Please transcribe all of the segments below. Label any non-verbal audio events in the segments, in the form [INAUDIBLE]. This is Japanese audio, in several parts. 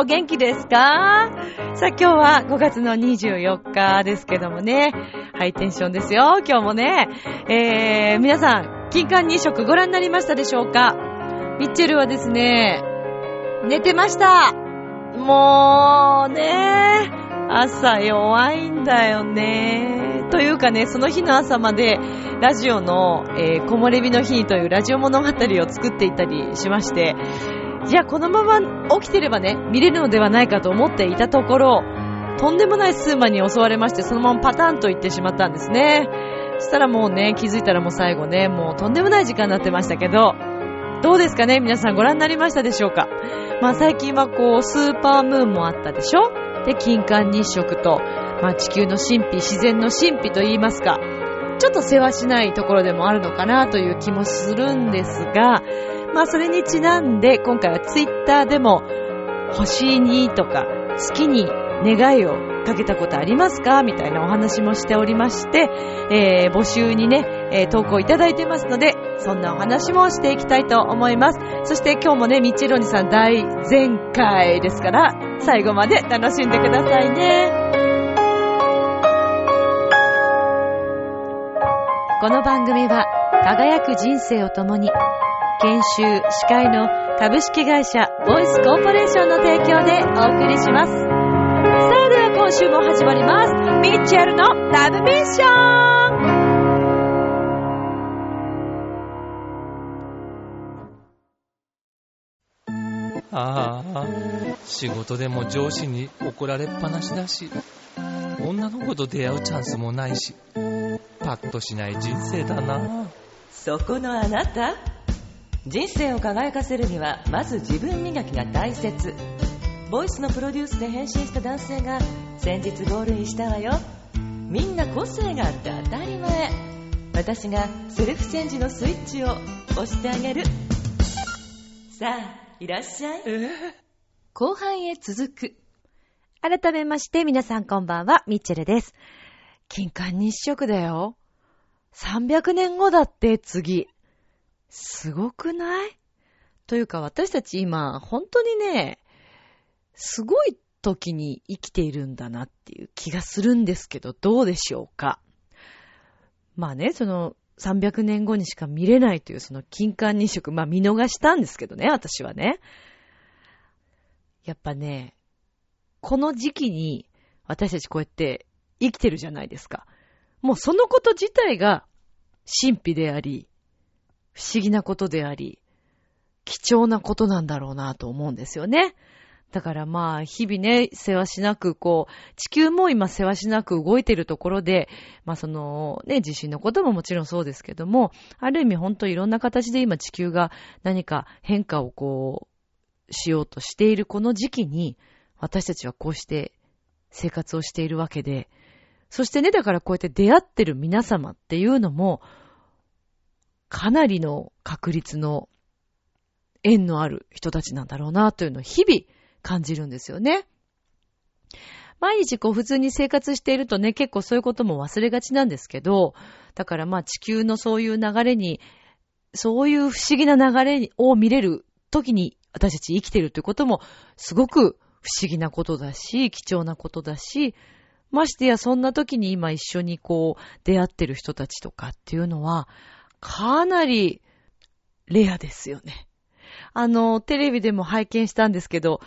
お元気ですか？さあ、今日は5月の24日ですけどもね。ハイテンションですよ、今日もね。えー、皆さん、金環日食ご覧になりましたでしょうか？ミッチェルはですね、寝てました。もうね、朝弱いんだよね。というかね、その日の朝まで、ラジオの、えー、木漏れ日の日というラジオ物語を作っていたりしまして、いや、このまま起きてればね、見れるのではないかと思っていたところ、とんでもないスーマに襲われまして、そのままパタンと行ってしまったんですね。そしたらもうね、気づいたらもう最後ね、もうとんでもない時間になってましたけど、どうですかね皆さんご覧になりましたでしょうか？まあ最近はこう、スーパームーンもあったでしょ？で、金環日食と、まあ地球の神秘、自然の神秘と言いますか、ちょっと世話しないところでもあるのかなという気もするんですが、まあそれにちなんで今回はツイッターでも星にとか好きに願いをかけたことありますか？みたいなお話もしておりまして、えー、募集にね、えー、投稿いただいてますので、そんなお話もしていきたいと思います。そして今日もね、みちろにさん大全開ですから、最後まで楽しんでくださいね。この番組は輝く人生を共に研修司会の株式会社ボイスコーポレーションの提供でお送りします。今週も始まります。ミッチェルのラブミッションああ、仕事でも上司に怒られっぱなしだし、女の子と出会うチャンスもないし、パッとしない人生だな。そこのあなた？人生を輝かせるにはまず自分磨きが大切ボイスのプロデュースで変身した男性が先日ゴールインしたわよ。みんな個性があって当たり前。私がセルフチェンジのスイッチを押してあげる。さあいらっしゃい。後半へ続く。改めまして皆さんこんばんは、ミッチェルです。金環日食だよ。300年後だって次。すごくない？というか私たち今、本当にね、すごい時に生きているんだなっていう気がするんですけど、どうでしょうか？まあね、その300年後にしか見れないというその金環日食、まあ見逃したんですけどね、私はね。やっぱね、この時期に私たちこうやって生きてるじゃないですか。もうそのこと自体が神秘であり、不思議なことであり、貴重なことなんだろうなと思うんですよね。だからまあ、日々ね、世話しなく、こう、地球も今世話しなく動いているところで、まあその、ね、地震のことももちろんそうですけども、ある意味本当いろんな形で今地球が何か変化をこう、しようとしているこの時期に、私たちはこうして生活をしているわけで、そしてね、だからこうやって出会ってる皆様っていうのも、かなりの確率の縁のある人たちなんだろうなというのを日々感じるんですよね。毎日こう普通に生活しているとね、結構そういうことも忘れがちなんですけど、だからまあ地球のそういう流れに、そういう不思議な流れを見れる時に私たち生きてるということもすごく不思議なことだし、貴重なことだし、ましてやそんな時に今一緒にこう出会ってる人たちとかっていうのは、かなりレアですよね。あの、テレビでも拝見したんですけど、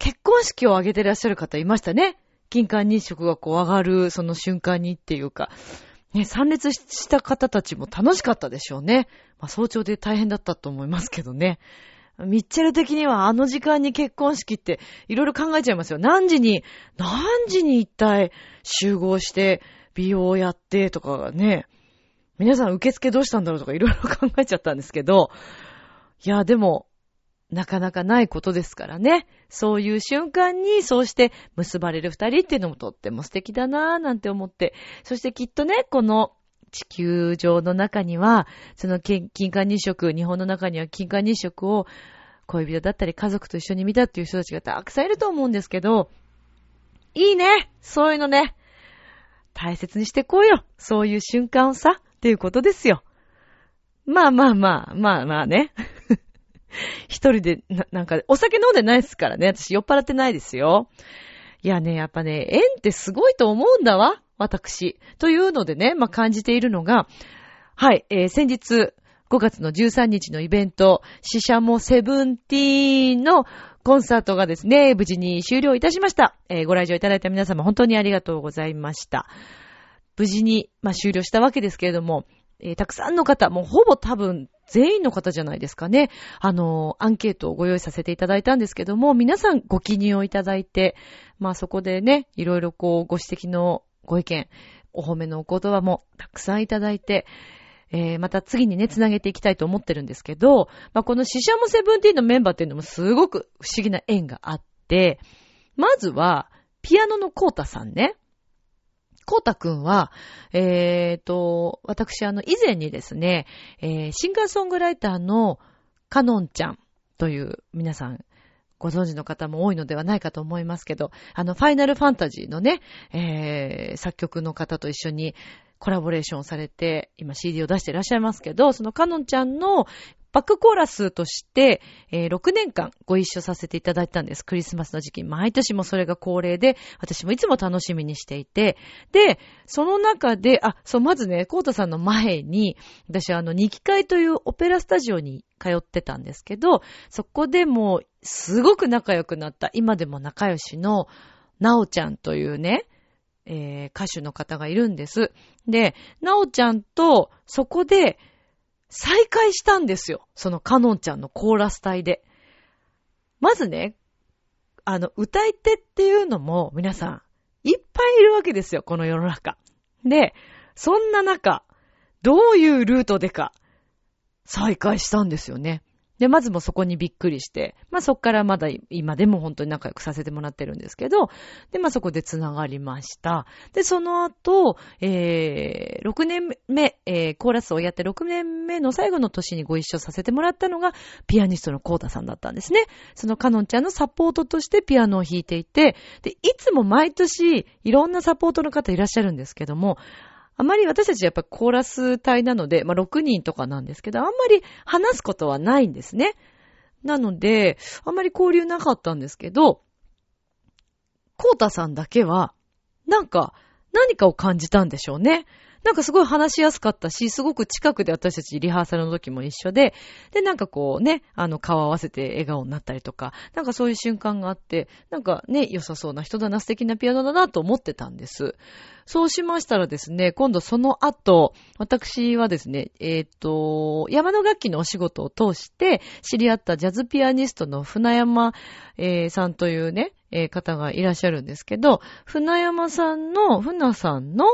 結婚式を挙げてらっしゃる方いましたね。金環日食がこう上がるその瞬間にっていうか、ね、参列した方たちも楽しかったでしょうね。まあ早朝で大変だったと思いますけどね。ミッチェル的にはあの時間に結婚式っていろいろ考えちゃいますよ。何時に、何時に一体集合して美容をやってとかね。皆さん受付どうしたんだろうとかいろいろ考えちゃったんですけど。いや、でも、なかなかないことですからね。そういう瞬間に、そうして結ばれる二人っていうのもとっても素敵だなぁなんて思って。そしてきっとね、この地球上の中には、その金環日食、日本の中には金環日食を恋人だったり家族と一緒に見たっていう人たちがたくさんいると思うんですけど、いいねそういうのね。大切にしてこうよ。そういう瞬間をさ、っていうことですよ。まあまあまあ、まあまあね。[LAUGHS] 一人でな、なんか、お酒飲んでないですからね。私酔っ払ってないですよ。いやね、やっぱね、縁ってすごいと思うんだわ。私。というのでね、まあ、感じているのが、はい、えー、先日、5月の13日のイベント、死者もセブンティーンのコンサートがですね、無事に終了いたしました。えー、ご来場いただいた皆様本当にありがとうございました。無事に、まあ、終了したわけですけれども、えー、たくさんの方、もうほぼ多分全員の方じゃないですかね。あの、アンケートをご用意させていただいたんですけども、皆さんご記入をいただいて、まあそこでね、いろいろこうご指摘のご意見、お褒めのお言葉もたくさんいただいて、えー、また次にね、つなげていきたいと思ってるんですけど、まあ、このシシャモセブンティーンのメンバーっていうのもすごく不思議な縁があって、まずは、ピアノのコータさんね。コータくんは、えっ、ー、と、私、あの、以前にですね、えー、シンガーソングライターのカノンちゃんという皆さんご存知の方も多いのではないかと思いますけど、あの、ファイナルファンタジーのね、えー、作曲の方と一緒にコラボレーションされて、今 CD を出していらっしゃいますけど、そのカノンちゃんのバックコーラスとして、えー、6年間ご一緒させていただいたんです。クリスマスの時期。毎年もそれが恒例で、私もいつも楽しみにしていて。で、その中で、あ、そう、まずね、コートさんの前に、私はあの、二期会というオペラスタジオに通ってたんですけど、そこでもうすごく仲良くなった、今でも仲良しの、なおちゃんというね、えー、歌手の方がいるんです。で、なおちゃんと、そこで、再会したんですよ。そのカノンちゃんのコーラス隊で。まずね、あの、歌い手っていうのも皆さん、いっぱいいるわけですよ、この世の中。で、そんな中、どういうルートでか、再会したんですよね。で、まずもそこにびっくりして、まあそっからまだ今でも本当に仲良くさせてもらってるんですけど、で、まあそこで繋がりました。で、その後、えー、6年目、えー、コーラスをやって6年目の最後の年にご一緒させてもらったのが、ピアニストのコータさんだったんですね。そのカノンちゃんのサポートとしてピアノを弾いていて、で、いつも毎年いろんなサポートの方いらっしゃるんですけども、あまり私たちやっぱコーラス隊なので、まあ、6人とかなんですけど、あんまり話すことはないんですね。なので、あんまり交流なかったんですけど、コータさんだけは、なんか、何かを感じたんでしょうね。なんかすごい話しやすかったし、すごく近くで私たちリハーサルの時も一緒で、で、なんかこうね、あの、顔合わせて笑顔になったりとか、なんかそういう瞬間があって、なんかね、良さそうな人だな、素敵なピアノだなと思ってたんです。そうしましたらですね、今度その後、私はですね、えっ、ー、と、山の楽器のお仕事を通して知り合ったジャズピアニストの船山、えー、さんというね、えー、方がいらっしゃるんですけど、船山さんの、船さんの、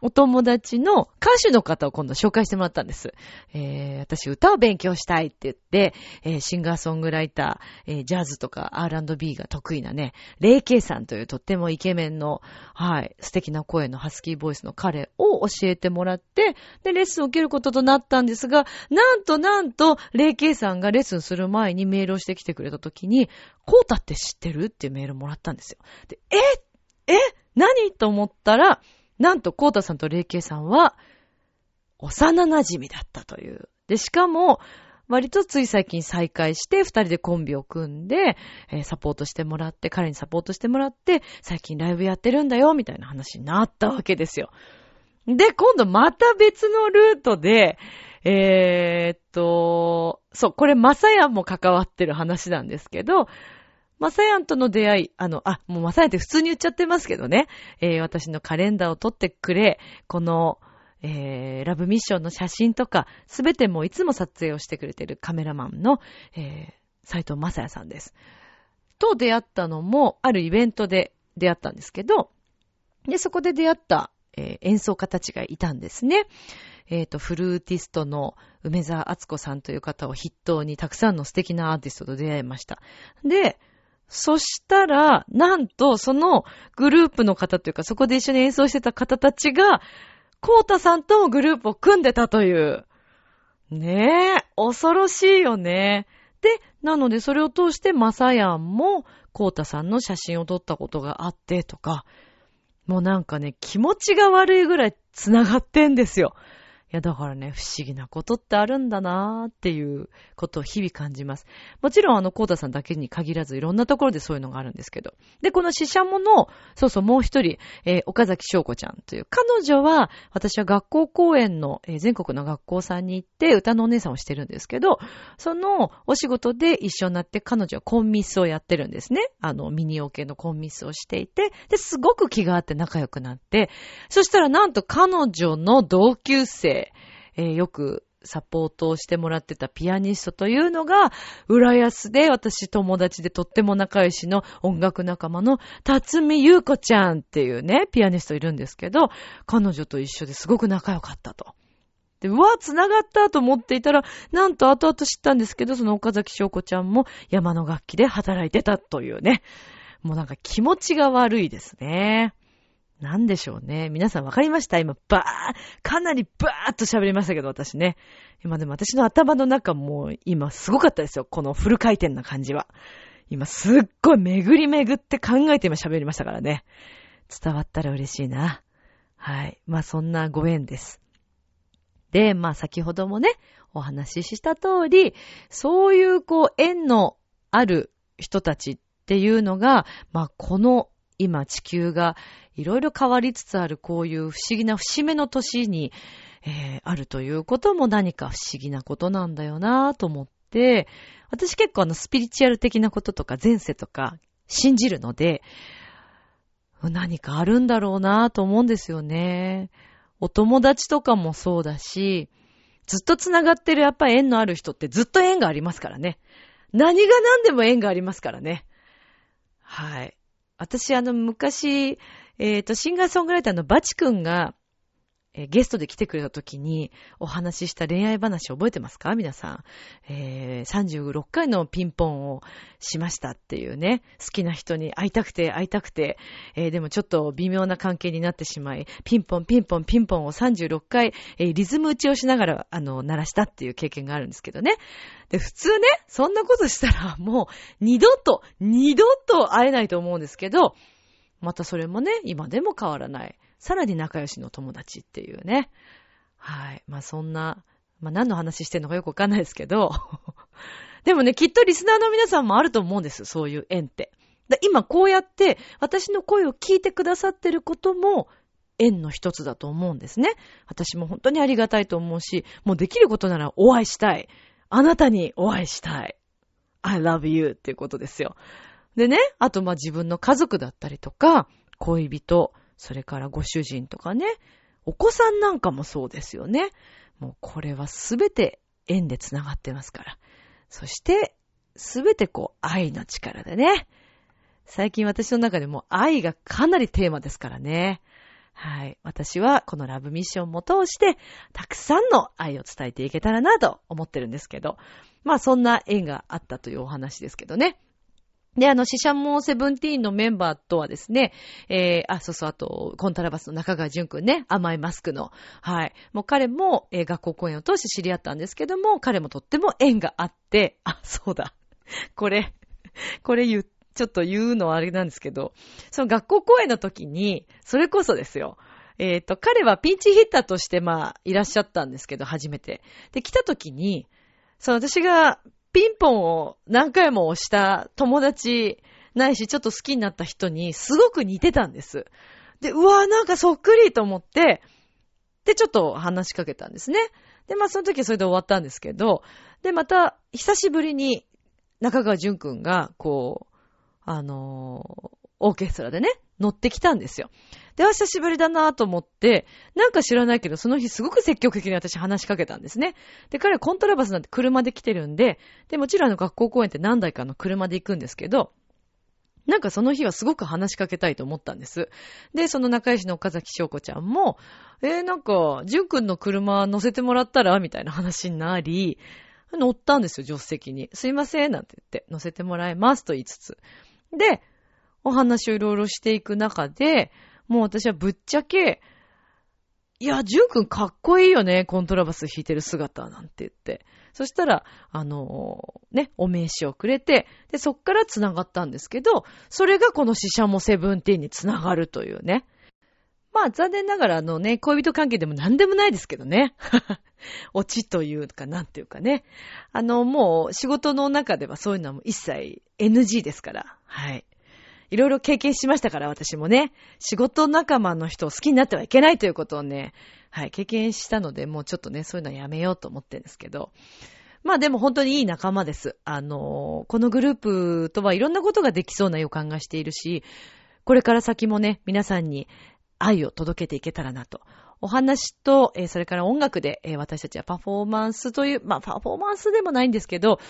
お友達の歌手の方を今度紹介してもらったんです。えー、私歌を勉強したいって言って、えー、シンガーソングライター、えー、ジャズとか R&B が得意なね、レイケイさんというとってもイケメンの、はい、素敵な声のハスキーボイスの彼を教えてもらって、で、レッスンを受けることとなったんですが、なんとなんと、レイケイさんがレッスンする前にメールをしてきてくれた時に、コータって知ってる？っていうメールもらったんですよ。で、え？え？何？と思ったら、なんと、コータさんとレイケイさんは、幼馴染だったという。で、しかも、割とつい最近再会して、二人でコンビを組んで、えー、サポートしてもらって、彼にサポートしてもらって、最近ライブやってるんだよ、みたいな話になったわけですよ。で、今度また別のルートで、えー、っと、そう、これマサヤも関わってる話なんですけど、マサヤンとの出会い、あの、あ、もうマサヤンって普通に言っちゃってますけどね、えー、私のカレンダーを撮ってくれ、この、えー、ラブミッションの写真とか、すべてもいつも撮影をしてくれてるカメラマンの、えー、斎藤正也さんです。と出会ったのも、あるイベントで出会ったんですけど、で、そこで出会った、えー演奏家たちがいたんですね。えっ、と、フルーティストの梅沢敦子さんという方を筆頭にたくさんの素敵なアーティストと出会いました。で、そしたら、なんと、そのグループの方というか、そこで一緒に演奏してた方たちが、コータさんとグループを組んでたという。ねえ、恐ろしいよね。で、なのでそれを通してマサヤンもコータさんの写真を撮ったことがあってとか、もうなんかね、気持ちが悪いぐらい繋がってんですよ。いや、だからね、不思議なことってあるんだなーっていうことを日々感じます。もちろん、あの、コータさんだけに限らず、いろんなところでそういうのがあるんですけど。で、この死者もの、そうそう、もう一人、えー岡崎翔子ちゃんという、彼女は、私は学校公演の、えー全国の学校さんに行って、歌のお姉さんをしてるんですけど、そのお仕事で一緒になって彼女はコンミスをやってるんですね。あの、ミニオケのコンミスをしていて、で、すごく気があって仲良くなって、そしたらなんと彼女の同級生、えーよくサポートをしてもらってたピアニストというのが、浦安で私友達でとっても仲良しの音楽仲間の辰巳優子ちゃんっていうね、ピアニストいるんですけど、彼女と一緒ですごく仲良かったと。で、うわ、繋がったと思っていたら、なんと後々知ったんですけど、その岡崎翔子ちゃんも山の楽器で働いてたというね。もうなんか気持ちが悪いですね。なんでしょうね。皆さんわかりました？今、ばー、かなりばーっと喋りましたけど、私ね。今でも私の頭の中も今すごかったですよ。このフル回転な感じは。今すっごい巡り巡って考えて今喋りましたからね。伝わったら嬉しいな。はい。まあそんなご縁です。で、まあ先ほどもね、お話しした通り、そういうこう縁のある人たちっていうのが、まあこの今地球がいろいろ変わりつつあるこういう不思議な節目の年に、えーあるということも何か不思議なことなんだよなぁと思って、私結構あのスピリチュアル的なこととか前世とか信じるので、何かあるんだろうなぁと思うんですよね。お友達とかもそうだし、ずっと繋がってるやっぱり縁のある人ってずっと縁がありますからね。何が何でも縁がありますからね。はい。私あの昔、えっ、と、シンガーソングライターのバチ君が、えーゲストで来てくれた時にお話しした恋愛話覚えてますか？皆さん。えー36回のピンポンをしましたっていうね、好きな人に会いたくて会いたくて、えーでもちょっと微妙な関係になってしまい、ピンポンピンポンピンポンを36回、えーリズム打ちをしながら、あの、鳴らしたっていう経験があるんですけどね。で、普通ね、そんなことしたらもう二度と、二度と会えないと思うんですけど、またそれもね、今でも変わらない。さらに仲良しの友達っていうね。はい。まあそんな、まあ何の話してんのかよくわかんないですけど。[LAUGHS] でもね、きっとリスナーの皆さんもあると思うんです。そういう縁って。だ今こうやって私の声を聞いてくださってることも縁の一つだと思うんですね。私も本当にありがたいと思うし、もうできることならお会いしたい。あなたにお会いしたい。I love you っていうことですよ。でね、あとまあ自分の家族だったりとか、恋人、それからご主人とかね、お子さんなんかもそうですよね。もうこれはすべて縁でつながってますから。そして、すべてこう愛の力でね。最近私の中でも愛がかなりテーマですからね。はい。私はこのラブミッションも通して、たくさんの愛を伝えていけたらなと思ってるんですけど。まあそんな縁があったというお話ですけどね。で、あの、シシャモンセブンティーンのメンバーとはですね、えー、あ、そうそう、あと、コントラバスの中川淳くんね、甘いマスクの。はい。もう彼も、えー学校公演を通して知り合ったんですけども、彼もとっても縁があって、あ、そうだ。[LAUGHS] これ、これ言う、ちょっと言うのはあれなんですけど、その学校公演の時に、それこそですよ。えっ、と、彼はピンチヒッターとして、まあ、いらっしゃったんですけど、初めて。で、来た時に、そう、私がピンポンを何回も押した友達ないし、ちょっと好きになった人にすごく似てたんです。で、うわーなんかそっくりと思って、で、ちょっと話しかけたんですね。で、まあその時はそれで終わったんですけど、で、また、久しぶりに中川淳くんが、こう、あのーオーケストラでね、乗ってきたんですよ。で、あ久しぶりだなと思って、なんか知らないけど、その日すごく積極的に私話しかけたんですね。で、彼はコントラバスなんて車で来てるんで、で、もちろんあの学校公演って何台かの車で行くんですけど、なんかその日はすごく話しかけたいと思ったんです。で、その仲良しの岡崎翔子ちゃんも、えー、なんか、淳くんの車乗せてもらったらみたいな話になり、乗ったんですよ、助手席に。すいません、なんて言って、乗せてもらいますと言いつつ。で、お話をいろいろしていく中で、もう私はぶっちゃけ、いや、ジュン君かっこいいよね、コントラバス弾いてる姿なんて言って。そしたら、あのーね、お名刺をくれて、で、そっから繋がったんですけど、それがこの死者もセブンティーンに繋がるというね。まあ、残念ながら、あのね、恋人関係でも何でもないですけどね。[LAUGHS] オチというか、なんていうかね。あの、もう、仕事の中ではそういうのはもう一切 NG ですから。はい。いろいろ経験しましたから、私もね。仕事仲間の人を好きになってはいけないということをね、はい、経験したので、もうちょっとね、そういうのはやめようと思ってるんですけど。まあでも本当にいい仲間です。あの、このグループとはいろんなことができそうな予感がしているし、これから先もね、皆さんに愛を届けていけたらなと。お話と、えーそれから音楽で、えー私たちはパフォーマンスという、まあパフォーマンスでもないんですけど、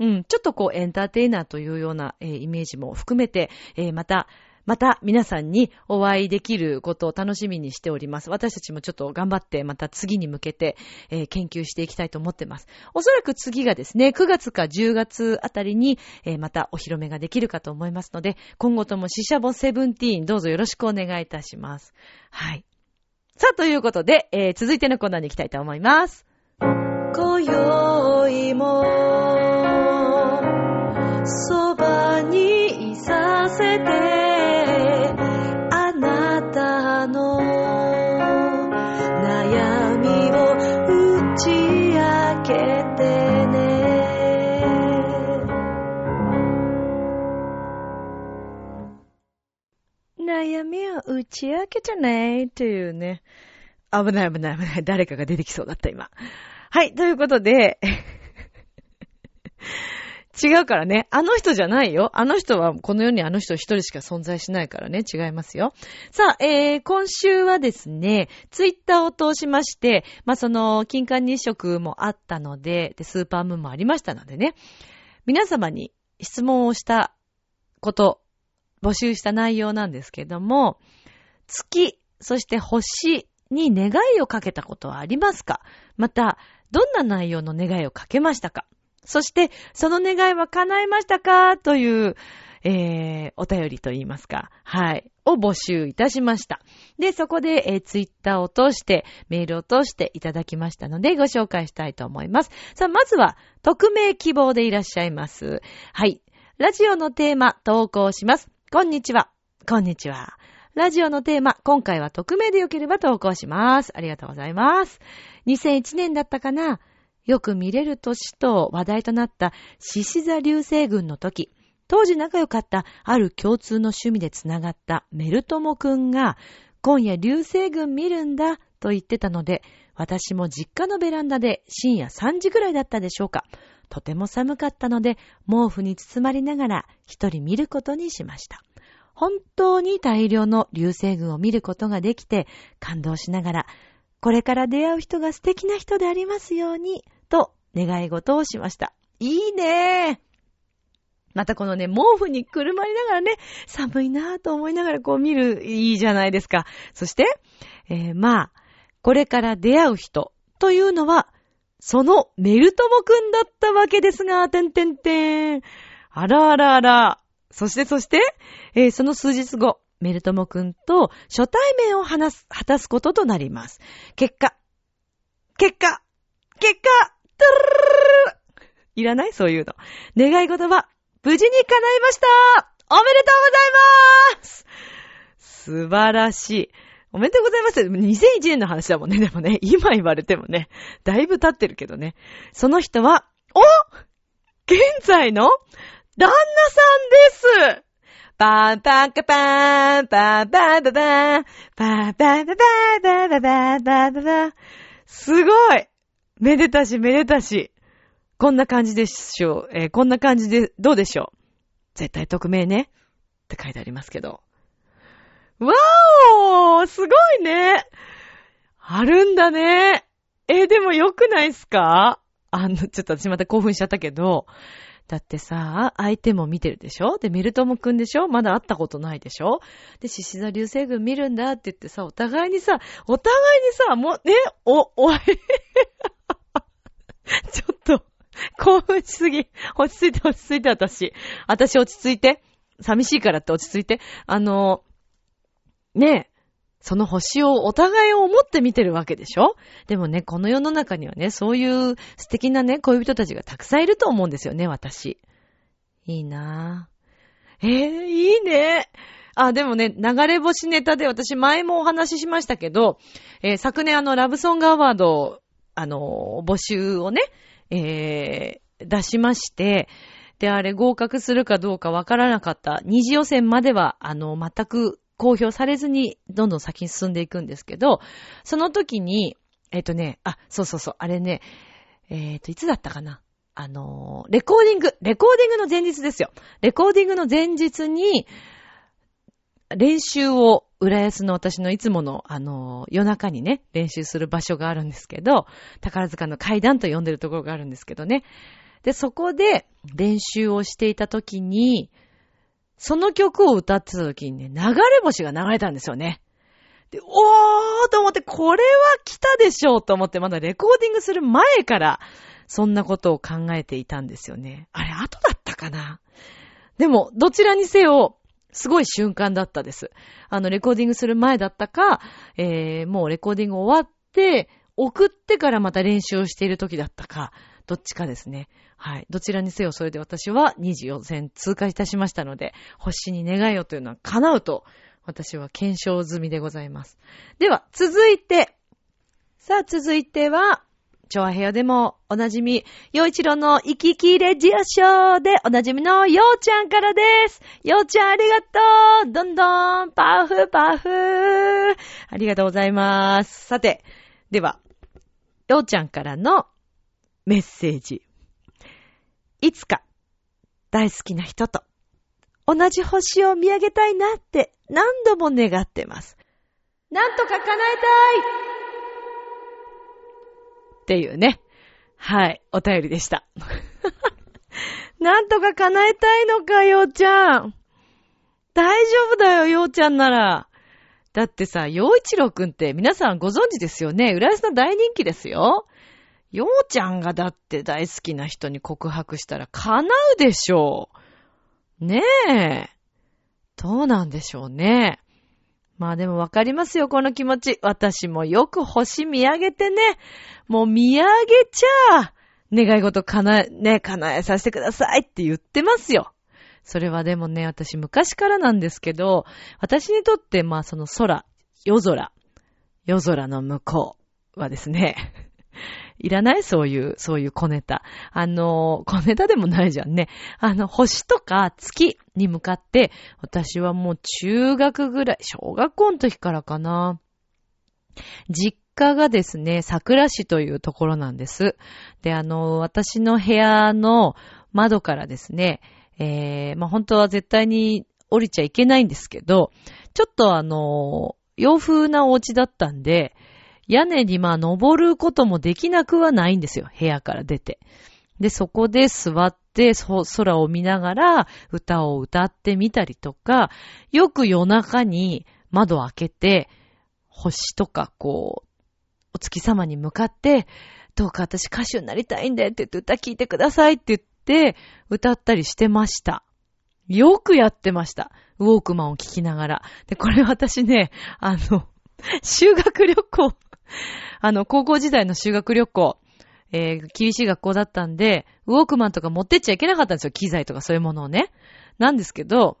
うん、ちょっとこうエンターテイナーというような、えーイメージも含めて、えーまた、また皆さんにお会いできることを楽しみにしております。私たちもちょっと頑張ってまた次に向けて、えー研究していきたいと思ってます。おそらく次がですね、9月か10月あたりに、えーまたお披露目ができるかと思いますので、今後ともシシャボセブンティーンどうぞよろしくお願いいたします。はい。さあ、ということで、えー続いてのコーナーに行きたいと思います。今宵も、そばにいさせて、あなたの悩みを打ち明けてね。悩みを打ち明けてねっていうね。危ない危ない危ない。誰かが出てきそうだった今。はい、ということで、違うからね。あの人じゃないよ。あの人は、この世にあの人一人しか存在しないからね。違いますよ。さあ、えー、今週はですね、ツイッターを通しまして、まあ、その、金環日食もあったので、で、スーパームーンもありましたのでね、皆様に質問をしたこと、募集した内容なんですけども、月、そして星に願いをかけたことはありますか？また、どんな内容の願いをかけましたか？そして、その願いは叶いましたか？という、えー、お便りといいますか、はい、を募集いたしました。で、そこで、えー、ツイッターを通して、メールを通していただきましたので、ご紹介したいと思います。さあ、まずは、匿名希望でいらっしゃいます。はい。ラジオのテーマ、投稿します。こんにちは。こんにちは。ラジオのテーマ、今回は匿名でよければ投稿します。ありがとうございます。2001年だったかな？よく見れる年と話題となった獅子座流星群の時、当時仲良かったある共通の趣味でつながったメルトモくんが、今夜流星群見るんだと言ってたので、私も実家のベランダで深夜3時ぐらいだったでしょうか。とても寒かったので、毛布に包まれながら一人見ることにしました。本当に大量の流星群を見ることができて感動しながら、これから出会う人が素敵な人でありますように、と願い事をしました。いいねまたこのね、毛布にくるまりながらね、寒いなぁと思いながらこう見る、いいじゃないですか。そして、えーまあ、これから出会う人というのは、そのメルトモくんだったわけですが、てんてんてん。あらあらあら。そしてそして、えーその数日後、メルトモくんと初対面を話す、果たすこととなります。結果、結果、結果、トゥルルルいらないそういうの。願い事は、無事に叶いましたおめでとうございます素晴らしい。おめでとうございます。2001年の話だもんね。でもね、今言われてもね、だいぶ経ってるけどね。その人は、お現在の旦那さんですパンパンカパン、パンパンパパン、パンパンパパン、パンパンパンパン。すごいめでたしめでたし。こんな感じでしょう。えーこんな感じで、どうでしょう絶対匿名ね。って書いてありますけど。わーおすごいねあるんだねえーでも良くないっすかあの、ちょっと私また興奮しちゃったけど、だってさ、相手も見てるでしょ？で、メルトモくんでしょ？まだ会ったことないでしょ？で、獅子座流星群見るんだって言ってさ、お互いにさ、お互いにさ、もう、ね、お、おい、[LAUGHS] ちょっと、興奮しすぎ。落ち着いて落ち着いて私。私落ち着いて。寂しいからって落ち着いて。あの、ねえ、その星をお互いを思って見てるわけでしょ？でもね、この世の中にはね、そういう素敵なね、恋人たちがたくさんいると思うんですよね、私。いいなぁ。えー、いいね。あ、でもね、流れ星ネタで私前もお話ししましたけど、えー、昨年あの、ラブソングアワード、あの、募集をね、えー、出しまして、で、あれ合格するかどうかわからなかった。二次予選までは、あの、全く公表されずに、どんどん先に進んでいくんですけど、その時に、えっ、ー、とね、あ、そうそうそう、あれね、えっ、ー、と、いつだったかなあのレコーディング、レコーディングの前日ですよ。レコーディングの前日に、練習を、浦安の私のいつもの、あの夜中にね、練習する場所があるんですけど、宝塚の階段と呼んでるところがあるんですけどね。で、そこで練習をしていた時に、その曲を歌ってた時にね、流れ星が流れたんですよね。で、おーと思って、これは来たでしょうと思って、まだレコーディングする前から、そんなことを考えていたんですよね。あれ、後だったかな？でも、どちらにせよ、すごい瞬間だったです。あの、レコーディングする前だったか、えー、もうレコーディング終わって、送ってからまた練習をしている時だったか、どっちかですね。はい。どちらにせよ、それで私は24戦通過いたしましたので、星に願いをというのは叶うと、私は検証済みでございます。では、続いて、さあ、続いては、調和部屋でもおなじみ、洋一郎の生き生きレジオショーでおなじみのようちゃんからです。ようちゃんありがとうどんどんパフパフありがとうございます。さて、では、ようちゃんからのメッセージ。いつか大好きな人と同じ星を見上げたいなって何度も願ってます。なんとか叶えたいっていうね。はい、お便りでした。[LAUGHS] なんとか叶えたいのか、ようちゃん。大丈夫だよ、ようちゃんなら。だってさ、よういちろうくんって皆さんご存知ですよね。浦安の大人気ですよ。ようちゃんがだって大好きな人に告白したら叶うでしょう。ねえ。どうなんでしょうね。まあでもわかりますよ、この気持ち。私もよく星見上げてね。もう見上げちゃ、願い事叶え、ね、叶えさせてくださいって言ってますよ。それはでもね、私昔からなんですけど、私にとってまあその空、夜空、夜空の向こうはですね、いらない？そういう、そういう小ネタ。あの、小ネタでもないじゃんね。あの、星とか月に向かって、私はもう中学ぐらい、小学校の時からかな。実家がですね、桜市というところなんです。で、あの、私の部屋の窓からですね、えー、まあ、本当は絶対に降りちゃいけないんですけど、ちょっとあの、洋風なお家だったんで、屋根にまあ登ることもできなくはないんですよ。部屋から出て。で、そこで座って、空を見ながら歌を歌ってみたりとか、よく夜中に窓を開けて、星とかこう、お月様に向かって、どうか私歌手になりたいんでって言って歌聴いてくださいって言って歌ったりしてました。よくやってました。ウォークマンを聴きながら。で、これ私ね、あの、[LAUGHS] 修学旅行 [LAUGHS] あの、高校時代の修学旅行、えー、厳しい学校だったんで、ウォークマンとか持ってっちゃいけなかったんですよ。機材とかそういうものをね。なんですけど、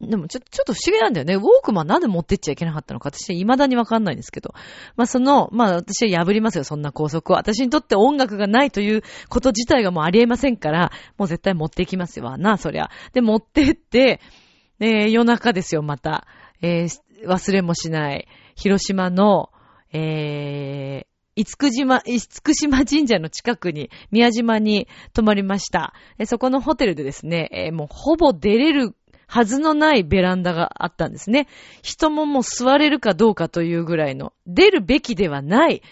でもちょ、ちょっと不思議なんだよね。ウォークマンなんで持ってっちゃいけなかったのか私は未だにわかんないんですけど。まあ、その、まあ、私は破りますよ、そんな拘束を。私にとって音楽がないということ自体がもうありえませんから、もう絶対持っていきますよ、な、そりゃ。で、持ってって、えー、夜中ですよ、また。えー、忘れもしない。広島の、えー、いつく島、いつく島神社の近くに、宮島に泊まりました。そこのホテルでですね、え、もうほぼ出れるはずのないベランダがあったんですね。人ももう座れるかどうかというぐらいの、出るべきではない、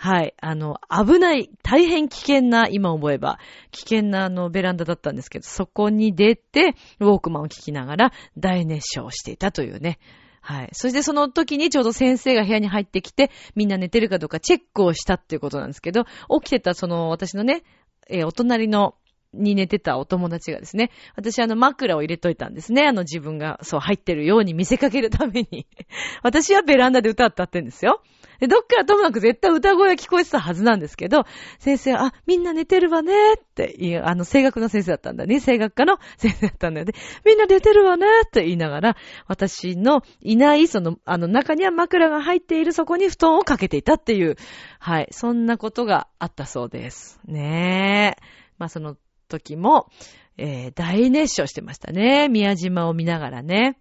はい。あの、危ない、大変危険な、今思えば、危険なあのベランダだったんですけど、そこに出て、ウォークマンを聞きながら大熱唱していたというね。はい。そしてその時にちょうど先生が部屋に入ってきて、みんな寝てるかどうかチェックをしたっていうことなんですけど、起きてたその私のね、えーお隣のに寝てたお友達がですね、私あの枕を入れといたんですね。あの自分がそう入ってるように見せかけるために。[LAUGHS] 私はベランダで歌ったってんですよ。で、どっからともなく絶対歌声が聞こえてたはずなんですけど、先生は、あ、みんな寝てるわねって言う、あの、声楽の先生だったんだね。声楽科の [LAUGHS] 先生だったんだよね。みんな寝てるわねって言いながら、私のいない、その、あの、中には枕が入っているそこに布団をかけていたっていう、はい、そんなことがあったそうです。ねえ。まあ、その時も、えー、大熱唱してましたね。宮島を見ながらね。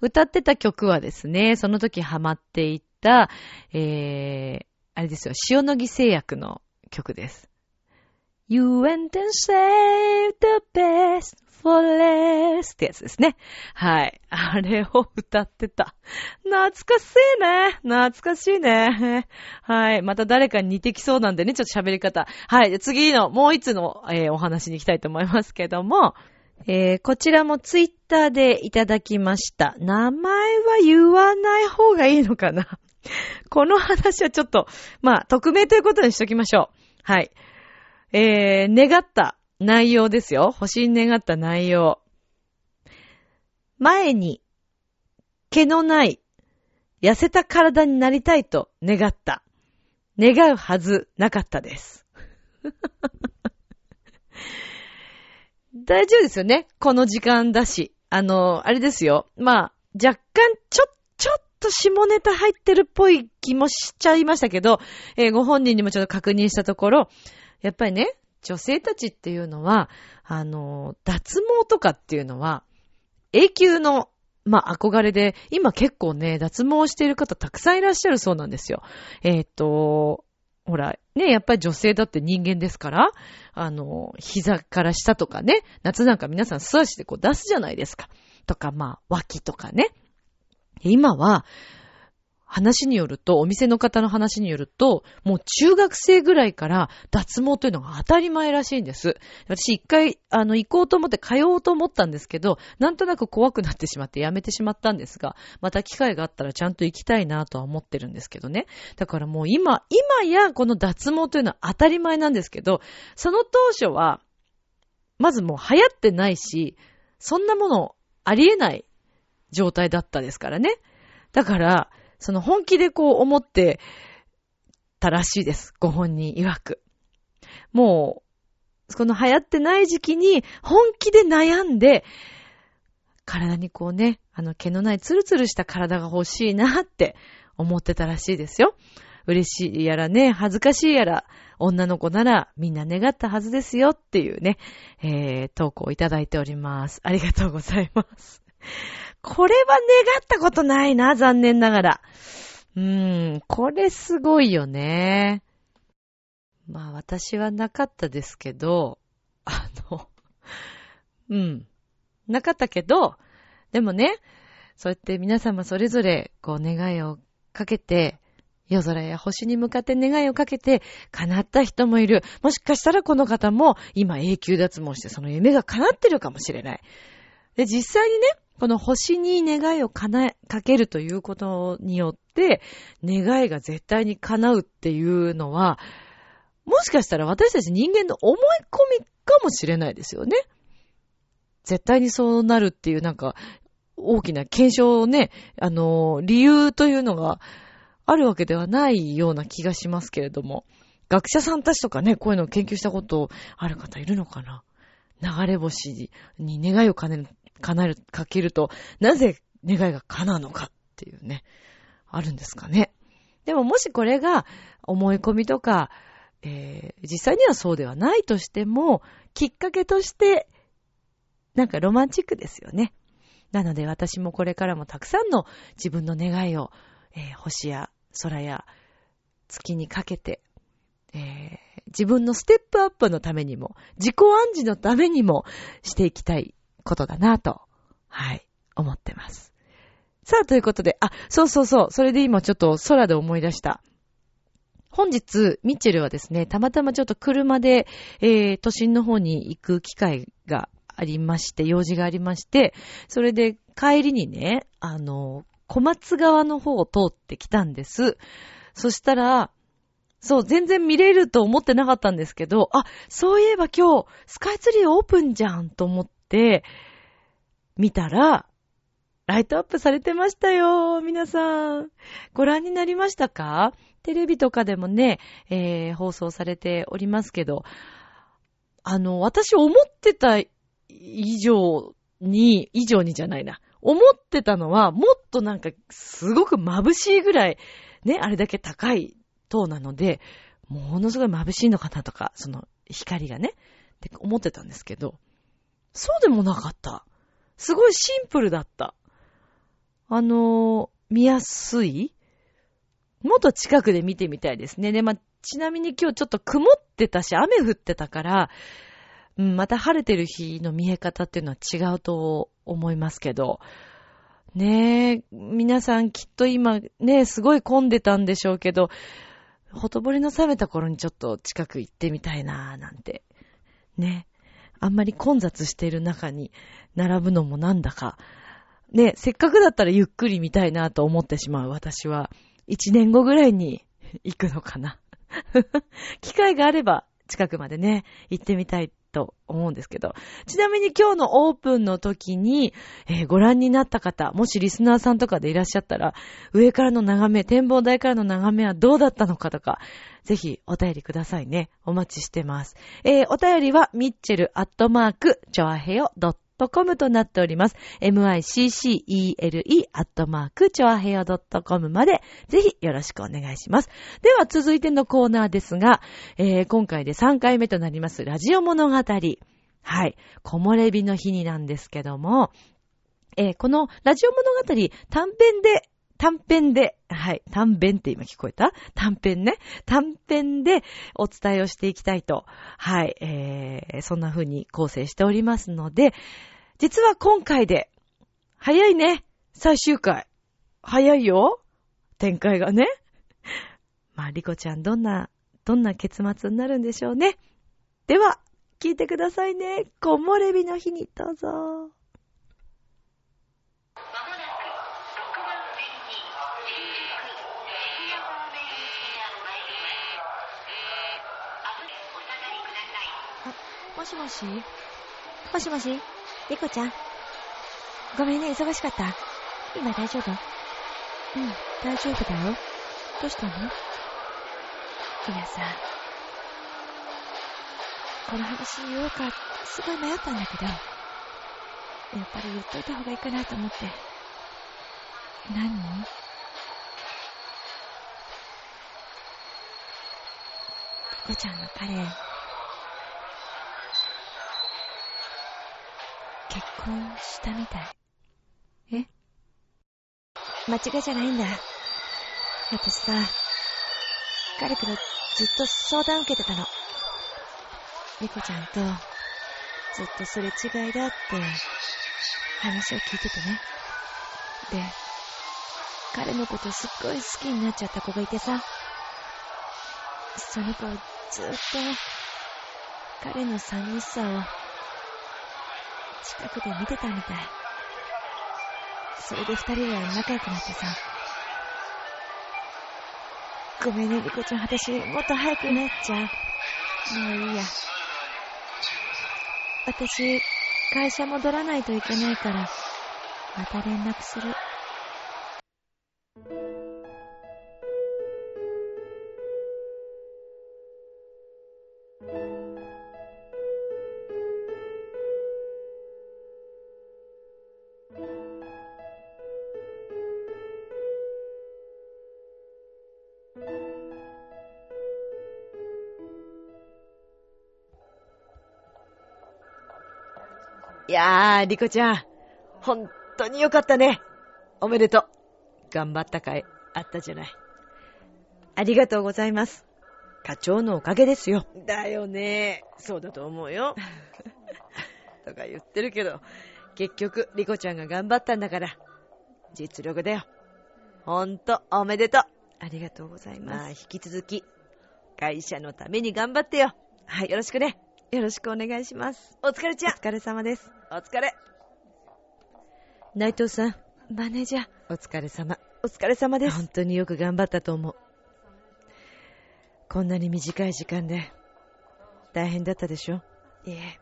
歌ってた曲はですね、その時ハマっていた、えー、あれですよ、塩野義製薬の曲です。You went and saved the best for last ってやつですね。はい。あれを歌ってた。懐かしいね。懐かしいね。はい。また誰かに似てきそうなんでね、ちょっと喋り方。はい。じゃ次の、もう一つの、えーお話に行きたいと思いますけども、えーこちらもツイッターでいただきました。名前は言わない方がいいのかなこの話はちょっと、まあ、匿名ということにしときましょう。はい。えー、願った内容ですよ。星に願った内容。前に、毛のない、痩せた体になりたいと願った。願うはずなかったです。大丈夫ですよねこの時間だし。あの、あれですよ。まあ、若干、ちょ、ちょっと下ネタ入ってるっぽい気もしちゃいましたけど、えーご本人にもちょっと確認したところ、やっぱりね、女性たちっていうのは、あの、脱毛とかっていうのは、永久の、まあ、憧れで、今結構ね、脱毛している方たくさんいらっしゃるそうなんですよ。えっ、と、ほら、ね、やっぱり女性だって人間ですから、あの、膝から下とかね、夏なんか皆さん素足でこう出すじゃないですか。とか、まあ、脇とかね。今は、話によると、お店の方の話によると、もう中学生ぐらいから脱毛というのが当たり前らしいんです。私一回、あの、行こうと思って通おうと思ったんですけど、なんとなく怖くなってしまってやめてしまったんですが、また機会があったらちゃんと行きたいなとは思ってるんですけどね。だからもう今、今やこの脱毛というのは当たり前なんですけど、その当初は、まずもう流行ってないし、そんなものありえない状態だったですからね。だから、その本気でこう思ってたらしいです。ご本人曰く。もう、この流行ってない時期に本気で悩んで、体にこうね、あの毛のないツルツルした体が欲しいなって思ってたらしいですよ。嬉しいやらね、恥ずかしいやら、女の子ならみんな願ったはずですよっていうね、えー、投稿をいただいております。ありがとうございます。これは願ったことないな、残念ながら。うーん、これすごいよね。まあ私はなかったですけど、あの、うん、なかったけど、でもね、そうやって皆様それぞれこう願いをかけて、夜空や星に向かって願いをかけて叶った人もいる。もしかしたらこの方も今永久脱毛してその夢が叶ってるかもしれない。で、実際にね、この星に願いを叶え、かけるということによって、願いが絶対に叶うっていうのは、もしかしたら私たち人間の思い込みかもしれないですよね。絶対にそうなるっていうなんか、大きな検証をね、あの、理由というのがあるわけではないような気がしますけれども、学者さんたちとかね、こういうのを研究したことある方いるのかな流れ星に願いを叶える、叶える、かけると、なぜ願いが叶うのかっていうね、あるんですかね。でももしこれが思い込みとか、えー実際にはそうではないとしても、きっかけとして、なんかロマンチックですよね。なので私もこれからもたくさんの自分の願いを、えー星や空や月にかけて、えー自分のステップアップのためにも、自己暗示のためにもしていきたいことだなと、はい、思ってます。さあ、ということで、あ、そうそうそう、それで今ちょっと空で思い出した。本日、ミッチェルはですね、たまたまちょっと車で、えー、都心の方に行く機会がありまして、用事がありまして、それで帰りにね、あの、小松川の方を通ってきたんです。そしたら、そう、全然見れると思ってなかったんですけど、あ、そういえば今日、スカイツリーオープンじゃんと思って、見たら、ライトアップされてましたよ、皆さん。ご覧になりましたか？テレビとかでもね、えー、放送されておりますけど、あの、私思ってた以上に、以上にじゃないな。思ってたのは、もっとなんか、すごく眩しいぐらい、ね、あれだけ高い塔なので、ものすごい眩しいのかなとか、その光がね、って思ってたんですけど、そうでもなかった。すごいシンプルだった。あのー、見やすい？もっと近くで見てみたいですね。で、まあ、ちなみに今日ちょっと曇ってたし、雨降ってたから、うん、また晴れてる日の見え方っていうのは違うと思いますけど、ねえ、皆さんきっと今ね、すごい混んでたんでしょうけど、ほとぼりの冷めた頃にちょっと近く行ってみたいなぁなんて。ね。あんまり混雑している中に並ぶのもなんだか。ね、せっかくだったらゆっくり見たいなと思ってしまう私は。一年後ぐらいに [LAUGHS] 行くのかな。[LAUGHS] 機会があれば近くまでね、行ってみたいと思うんですけど。ちなみに今日のオープンの時に、えー、ご覧になった方、もしリスナーさんとかでいらっしゃったら、上からの眺め、展望台からの眺めはどうだったのかとか、ぜひお便りくださいね。お待ちしてます。えー、お便りは、ミッチェルアットマーク、チョアヘヨ .com となっております。miccele アットマーク、チョアヘヨ .com まで、ぜひよろしくお願いします。では続いてのコーナーですが、えー、今回で3回目となります、ラジオ物語。はい。木漏れ日の日になんですけども、えー、このラジオ物語短編で短編で、はい、短編って今聞こえた？短編ね。短編でお伝えをしていきたいと、はい、えー、そんな風に構成しておりますので、実は今回で、早いね、最終回。早いよ、展開がね。[LAUGHS] まあ、リコちゃんどんな、どんな結末になるんでしょうね。では、聞いてくださいね。木漏れ日の日にどうぞ。もしもし？もしもし？リコちゃん？ごめんね、忙しかった。今大丈夫？うん、大丈夫だよ。どうしたの？いやさ、この話言おうか、すごい迷ったんだけど、やっぱり言っといた方がいいかなと思って。何？リコちゃんの彼、結婚したみたい。え？間違いじゃないんだ。私さ、彼からずっと相談受けてたの。リコちゃんとずっとすれ違いだって話を聞いててね。で、彼のことすっごい好きになっちゃった子がいてさ、その子ずっと彼の寂しさを近くで見てたみたい。それで二人は仲良くなってさ。ごめんね、リコちゃん。私、もっと早くなっちゃう。もういいや。私、会社戻らないといけないから、また連絡する。やー、リコちゃん、本当によかったね。おめでとう。頑張ったかい、あったじゃない。ありがとうございます。課長のおかげですよ。だよね。そうだと思うよ。[LAUGHS] とか言ってるけど、結局、リコちゃんが頑張ったんだから、実力だよ。ほんと、おめでとう。ありがとうございます。まあ、引き続き、会社のために頑張ってよ。はい、よろしくね。よろしくお願いします。お疲れちゃんお疲れ様です。お疲れ内藤さん、マネージャー、お疲れ様。お疲れ様です。本当によく頑張ったと思う。こんなに短い時間で、大変だったでしょ？いえ。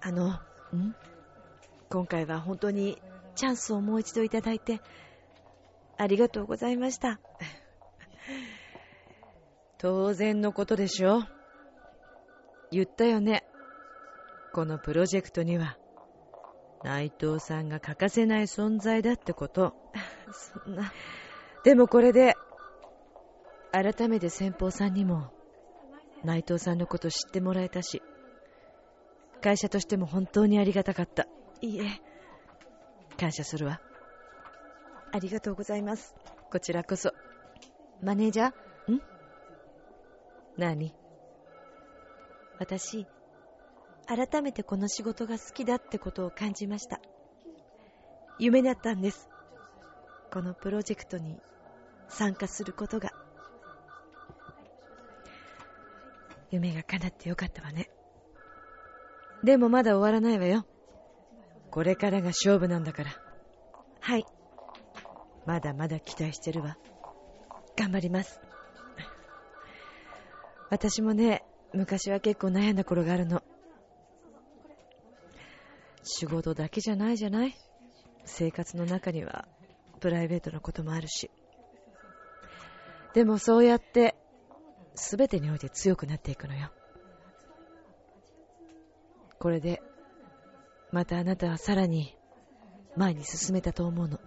あの、ん？今回は本当にチャンスをもう一度いただいて、ありがとうございました。[LAUGHS] 当然のことでしょ？言ったよね。このプロジェクトには、内藤さんが欠かせない存在だってこと。そんな。でもこれで、改めて先方さんにも、内藤さんのこと知ってもらえたし、会社としても本当にありがたかった。いいえ、感謝するわ。ありがとうございます。こちらこそ。マネージャー？ん？何？私、改めてこの仕事が好きだってことを感じました。夢だったんです。このプロジェクトに参加することが。夢が叶ってよかったわね。でもまだ終わらないわよ。これからが勝負なんだから。はい。まだまだ期待してるわ。頑張ります。私もね、昔は結構悩んだ頃があるの。仕事だけじゃないじゃない？生活の中にはプライベートなこともあるし。でもそうやって全てにおいて強くなっていくのよ。これでまたあなたはさらに前に進めたと思うの。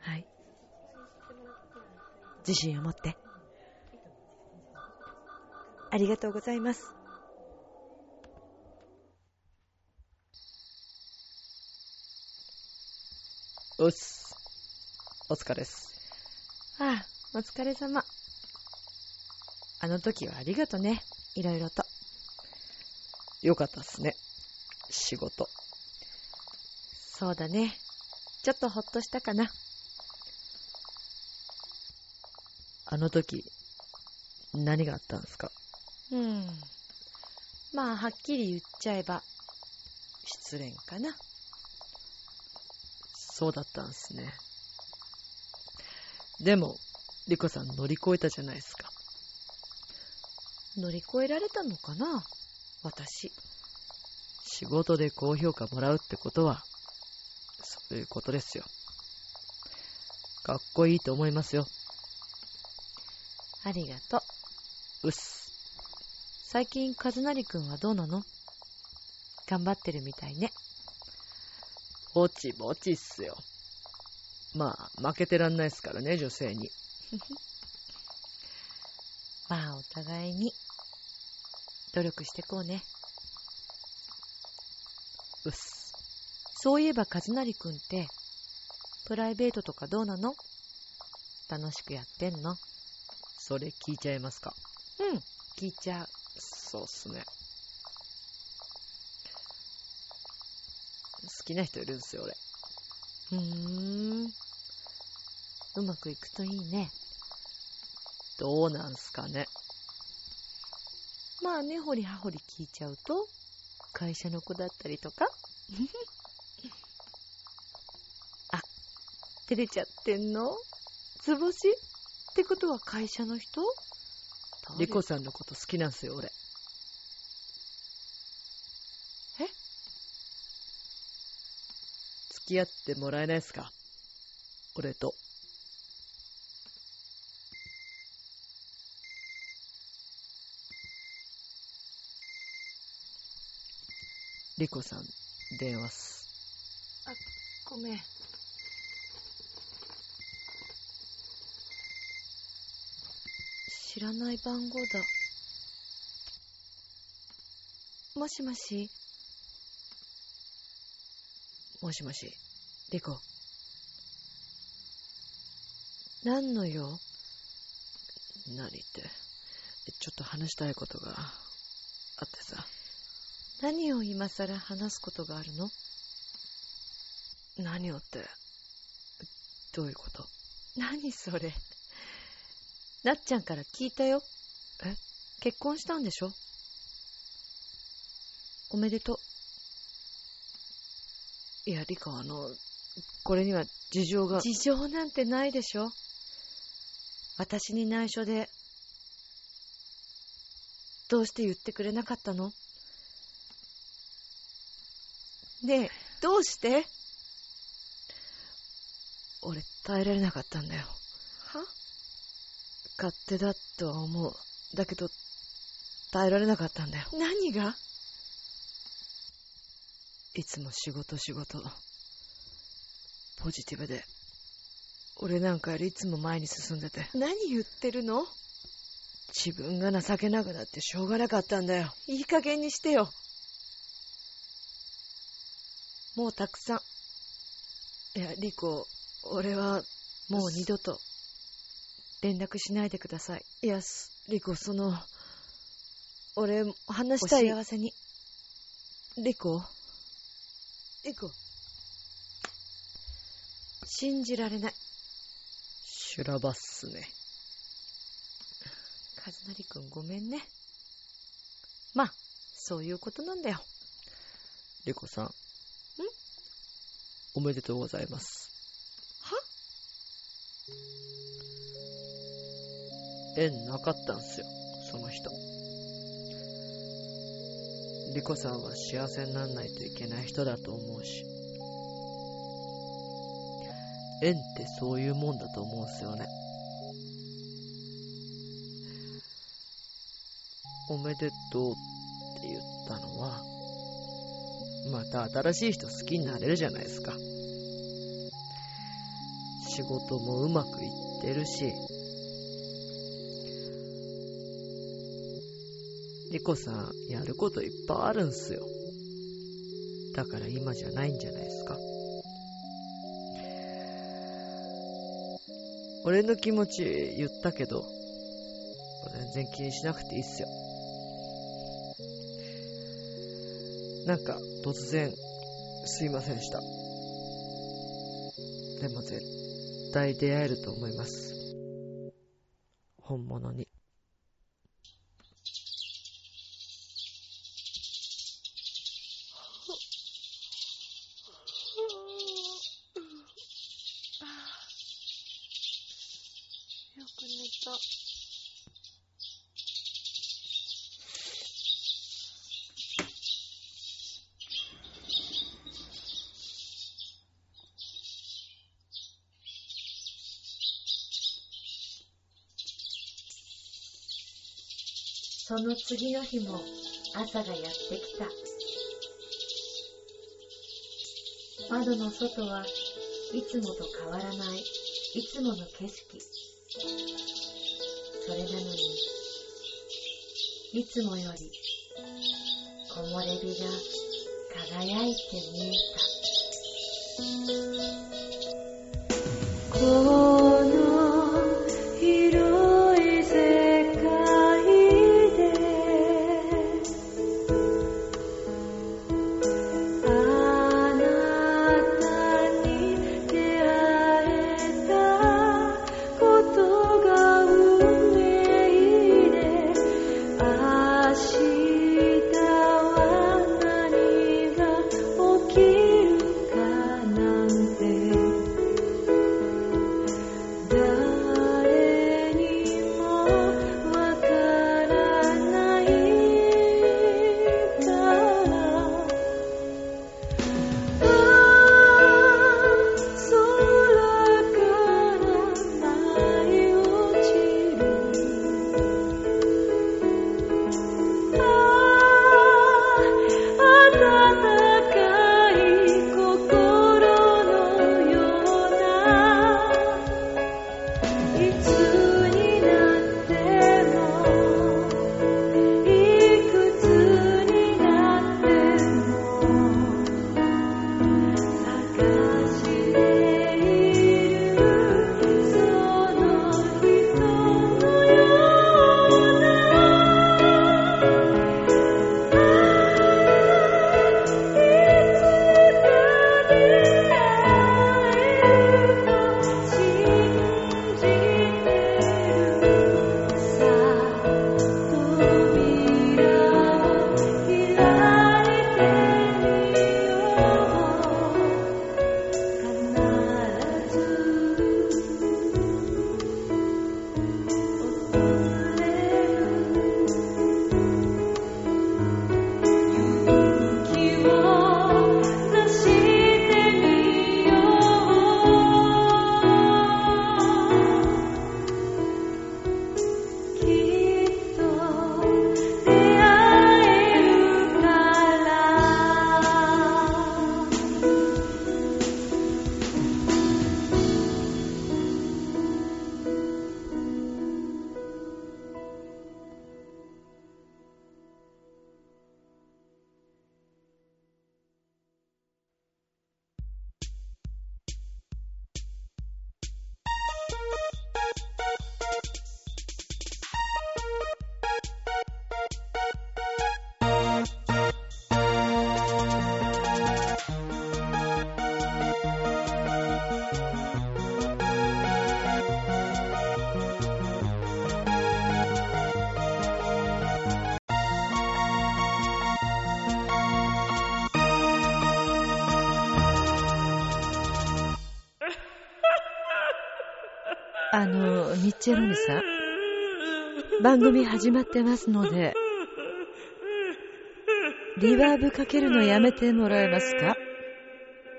はい。自信を持って。ありがとうございます。うっす。お疲れっす。ああ、お疲れ様。あの時はありがとね。いろいろと。よかったっすね。仕事。そうだね。ちょっとほっとしたかな。あの時、何があったんすか？うん。まあ、はっきり言っちゃえば、失恋かな。そうだったんすね。でも、リコさん乗り越えたじゃないですか。乗り越えられたのかな？私。仕事で高評価もらうってことは、そういうことですよ。かっこいいと思いますよ。ありがとう。うっす。最近、和成くんはどうなの？頑張ってるみたいね。ぼちぼちっすよ。まあ、負けてらんないっすからね、女性に。[LAUGHS] まあ、お互いに、努力してこうね。うっす。そういえば、和成くんって、プライベートとかどうなの？楽しくやってんの？それ聞いちゃいますかうん、聞いちゃう。そうっすね。好きな人いるんですよ、俺。ふーん。うまくいくといいね。どうなんすかね。まあね、ほりはほり聞いちゃうと、会社の子だったりとか [LAUGHS] あ、照れちゃってんの？図星？ってことは会社の人？リコさんのこと好きなんすよ、俺。え付き合ってもらえないっすか？俺と。リコさん、電話っす。ごめん。知らない番号だ。もしもし？もしもし、リコ。何の用？何って。ちょっと話したいことがあってさ。何を今さら話すことがあるの？何をって、どういうこと？何それ？なっちゃんから聞いたよ。え？結婚したんでしょ？おめでといや、リカ、あの、これには事情がう。。事情なんてないでしょ私に内緒で、どうして言ってくれなかったの？ねえ、どうして？俺、耐えられなかったんだよ。は？勝手だとは思う。だけど、耐えられなかったんだよ。何が？いつも仕事仕事。ポジティブで。俺なんかよりいつも前に進んでて、何言ってるの？自分が情けなくなってしょうがなかったんだよ。いい加減にしてよ。もうたくさん。いや、リコ、俺は、もう二度と連絡しないでください。いや、すリコ、その、俺、話おしたい。幸せに。リコ？リコ。信じられない。修羅場っすね。和成くんごめんね。まあ、そういうことなんだよ。リコさん。ん？おめでとうございます。は？縁なかったんすよ、その人。リコさんは幸せになんないといけない人だと思うし。縁ってそういうもんだと思うんすよね。おめでとうって言ったのは、また新しい人好きになれるじゃないですか。仕事もうまくいってるし、リコさん、やることいっぱいあるんすよ。だから今じゃないんじゃないですか。俺の気持ち言ったけど、全然気にしなくていいっすよ。なんか、突然、すいませんでした。でも絶対出会えると思います。本物に。よく寝た。その次の日も朝がやってきた。窓の外はいつもと変わらないいつもの景色。それなのに、いつもより木漏れ日が輝いて見えた。の、ミッチェロニさん、番組始まってますので、リバーブかけるのやめてもらえますか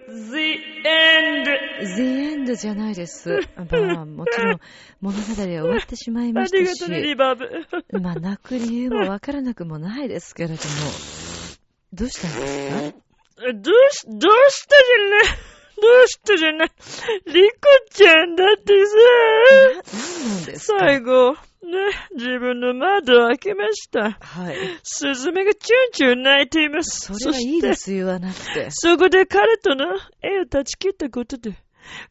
？The end! ?The end じゃないです。まあ、もちろん物語は終わってしまいましたありがとうね、リし、バーブ。まあ、泣く理由もわからなくもないですけれども、どうしたんですか？どうし、どうしたじゃないどうしたじゃない？リコちゃんだってな、さ、最後、ね、自分の窓を開けました。はい。スズメがチュンチュン泣いています。それはいいです、言わなくて。そこで彼との絵を断ち切ったことで、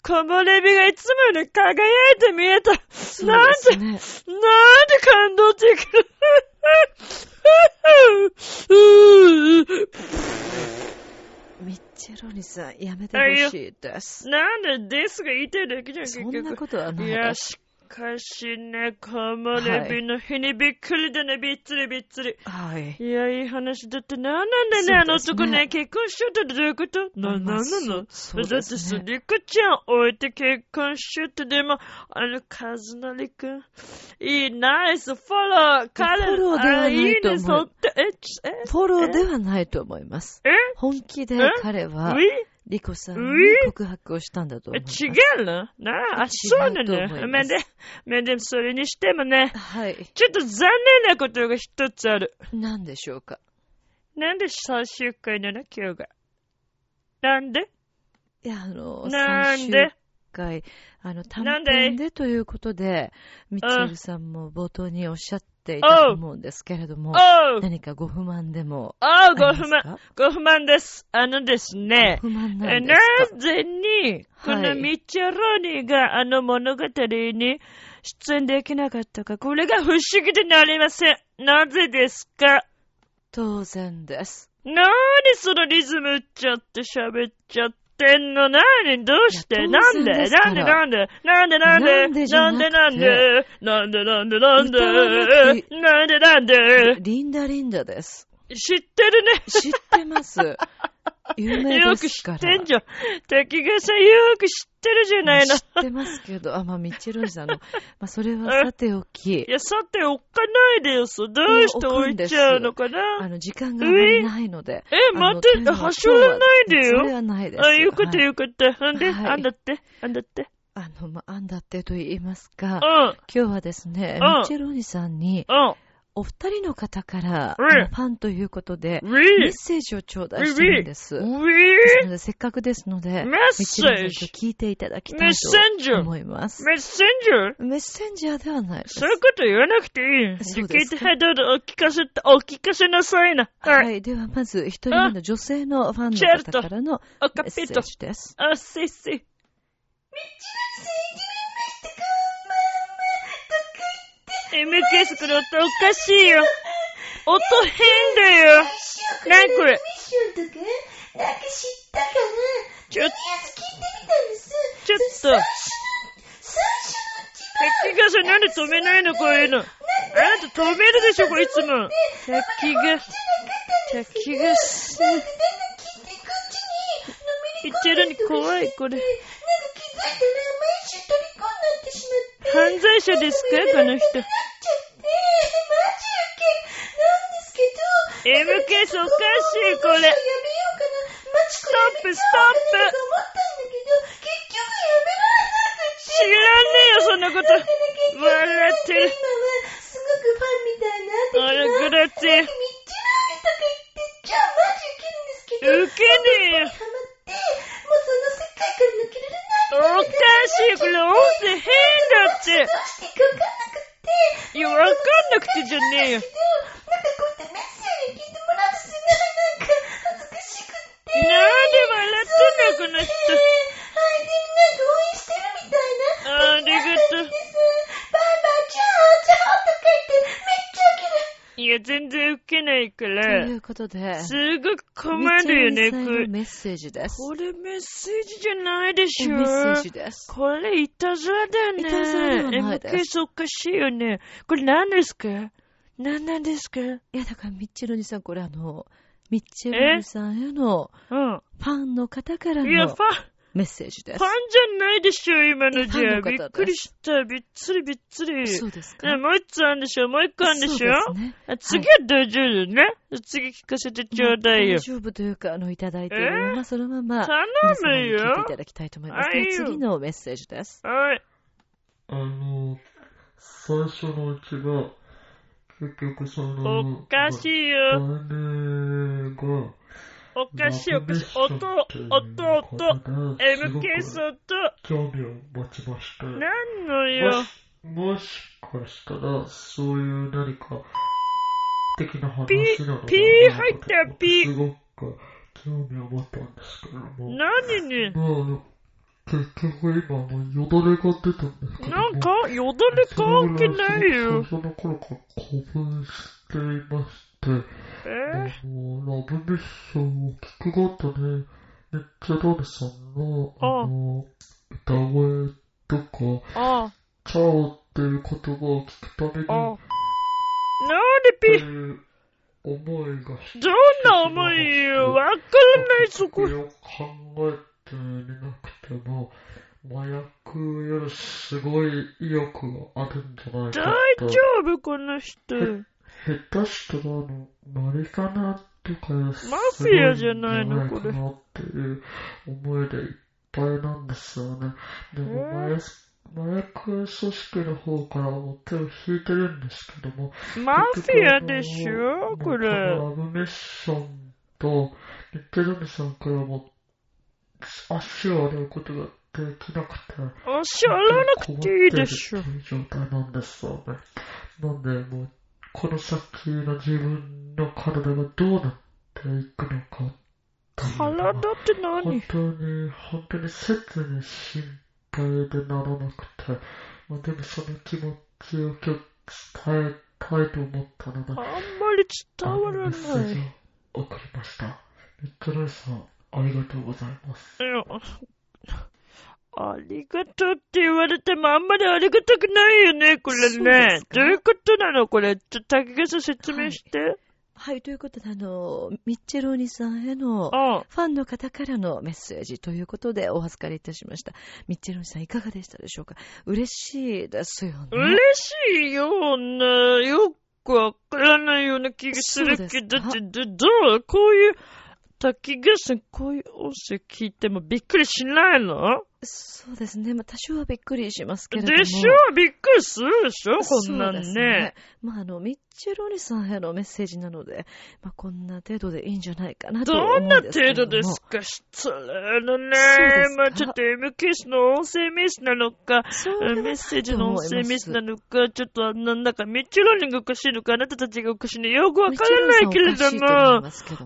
木漏れ日がいつもより輝いて見えた。そうなんで。なんで感動的ミッ [LAUGHS] チェロニさん、やめてほしいです。なんでですが言いたいだけじゃん、結そんな局。ことはないいや。しかしね、木漏れ日の日にびっくりだね、びっつりびっつり。はい。いや、いい話だって、なんなんだね、あの男ね、結婚しちゃったってどういうこと？な、まあなんなの？そうそうだってさ、ですね。リクちゃん置いて結婚しちゃって、でも、あの、カズナリくん。いい、ナイス、フォロー、彼、フォローではないあいいね、そって、え、ちえ、フォローではないと思います。え？本気で彼はウ、ィリコさん告白をしたんだと思います。違うの？なあ、あ、そうなの？めで、めで、それにしてもね、はい。ちょっと残念なことが一つある。何でしょうか？なんで最終回なの？今日が。なんで？いや、あの、なんで？最終回、あの、短なんで？編でということで、ミッチェルさんも冒頭におっしゃっていたと思うんですけれども、何かご不満でもおう、あご不満、りますか？ご不満。です。あのですね、ご不満なんですか？ぜに、こはいのミッチェロニーがあの物語に出演できなかったか、これが不思議でなりません。なぜですか？当然です。なーにそのリズム打っちゃって喋っちゃってんの？なーにどうして？なんで？なんでなんで？なんでなんで？なんでなんでなんで？なんでなんでなんでなんで？リンダリンダです。知ってるね。知ってます。有名よく知ですから。ってんじゃん。滝川さんよく知ってるじゃないの知。ってますけど、あ、まあ、ミッチェルニさんの、[LAUGHS] まあ、それはさておきい、や、さて置かないでよ、そう。どうして置いちゃうのかあなの、時間があまりないので。え、待ってははしょらないでよそれ。はないです。あ、よかったはいよかった。ほんで、はいあんだって、あんだって？あの、まあ、あんだってと言いますか、うん、今日はですね、うんミッチェロニさんに、うん。お二人の方から、ファンということで、メッセージを頂戴してるんです。ウですィので、せっかくですので、メッセージさんと聞いていただきたメッいと思います。メッセンジャーメッセンジャーではない。そういうこと言わなくていい。そうですか？聞いて、はい、どうぞ、お聞かせて、お聞かせなさいな。は。はいい。では、まず、一人目の女性のファンの方からのメッセー。ジです。あ、せいせい。MKS これ音おかしいよ。音変だよ。なにこれ？ミッションとか、なんか知ったかな？ちょ、とりあえず聞いてみたんです。ちょっと。最初の一滝川さんなんで止めないのこういうの。あなた止めるでしょ、これいつも。滝が、滝がす、番、なんか聞いてこっちにのめり言ってるに怖い、これ。犯罪者ですか？この人。なっちゃって、マジやけ。なんですけど、MKS おかしい、これ。やめようかな。マチコストップ、ストップ。と思ったんだけど、結局やめられなくて。知らねえよ、そんなこと。笑ってる。今はすごくファンみたいなあら、グラッチェローニとか言って、じゃあマジウケるんですけど、ウケねえよ。ハマって、もうその世界から抜けられないおかしい、これ音声変だって。いや、わかんなくてじゃねえよ。なんかこうやってメッセージ聞いてもらうとすごいなんか恥ずかしくって。なんで笑ってんの、この人。はい、で、なんか応援してるみた。ありがとう。バイバイ、チャオチャオとか言って、めっちゃ。いや、全然ウケないかとらい。うことで、すごく困るよね、これ。のメッセージです。これメッセージじゃないでしょ。メッセージです。これいたずらだよね。いたずらではないです MKS おかしいよね。これ何ですか？何なんですか？うん。いや、だからミッチェロニさん、これあの、ミッチェロニさんへのファンの方からのいや、ファン、メッセージですパ。ンじゃないでしょ、今のじゃ。びっくりした。びっつりびっつり。そうですか？ね、もう一つあるんでしょ？もう一個あるんでしょ？そうですね。あ次は大丈夫ね。次聞かせてちょうだいよ大。丈夫というか、あの、いただいているまま、そのまま、頼むよに聞いていただきたいと思います。でははいよ次のメッセージです。はい。あの、最初のうちが、結局その、おかしいよ。姉が、おかしいおかしい。音、音、音。MK ソとと、興味を持ちまして、なんのよも。し、かしたら、そういう何か、的な話なのかなピー入ったよピーすごく興味を持ったんですけれども。何に？まあ、結局今もうよだれが出たんですけども。なんか、よだれ関係ないよ。最初の頃から興奮していまして、えあの、ラブミッションを聞くごとに、めっちゃラブさんの、あの、歌声とか、あ、チャオっていう言葉を聞くたびに、あ。なんっでピていう思いがどんな思いよ。わからない、そこ。それを考えていなくても、麻薬よりすごい意欲があるんじゃないかと。大丈夫、この人。下手したら、あの、マリカナとかママフィアじゃないのこれかなっていう思いでいっぱいなんですよね。でも、麻薬麻薬組織の方からも手を引いてるんですけども、マフィアでしょこれ。ラブミッションと、ニッケルミさんからも足を洗うことができなくて、足洗わなくていいでしょ。状態なんですよね。なんで、もう、この先の自分の体がどうなっていくのか体って本何当に、本当に切に心配でならなくて、まあ、でもその気持ちを今日伝えたいと思ったので、あんまり伝わらメッセージない。を送りました。ミッドライさん、ありがとうございます。いやありがとうって言われてもあんまりありがたくないよね、これねどういうことなの？これ。ちょっと竹毛さん説明して。はい、ということで、あの、ミッチェローニさんへの、あファンの方からのメッセージということでお預かりいたしました。ミッチェローニさんいかがでしたでしょうか？嬉しいですよね。嬉しいような、よくわからないような気がするけど、だって、どどうこういう、滝毛さん、こういう音声聞いてもびっくりしないの？そうですね。まあ、多少はびっくりしますけれども。でしょびっくりするでしょこんなんそうですね。。まあ、あの、ミッチェローニさんへのメッセージなので、まあ、こんな程度でいいんじゃないかなとど思うんんなですけれども。程度ですか？失礼のねまあちょっと MK の音声メッセージなのか、メッセージの音声メッセージなのか、ちょっとなんだかミッチェローニがおかしいのか、あなたたちがおかしいのよくわからないけれども。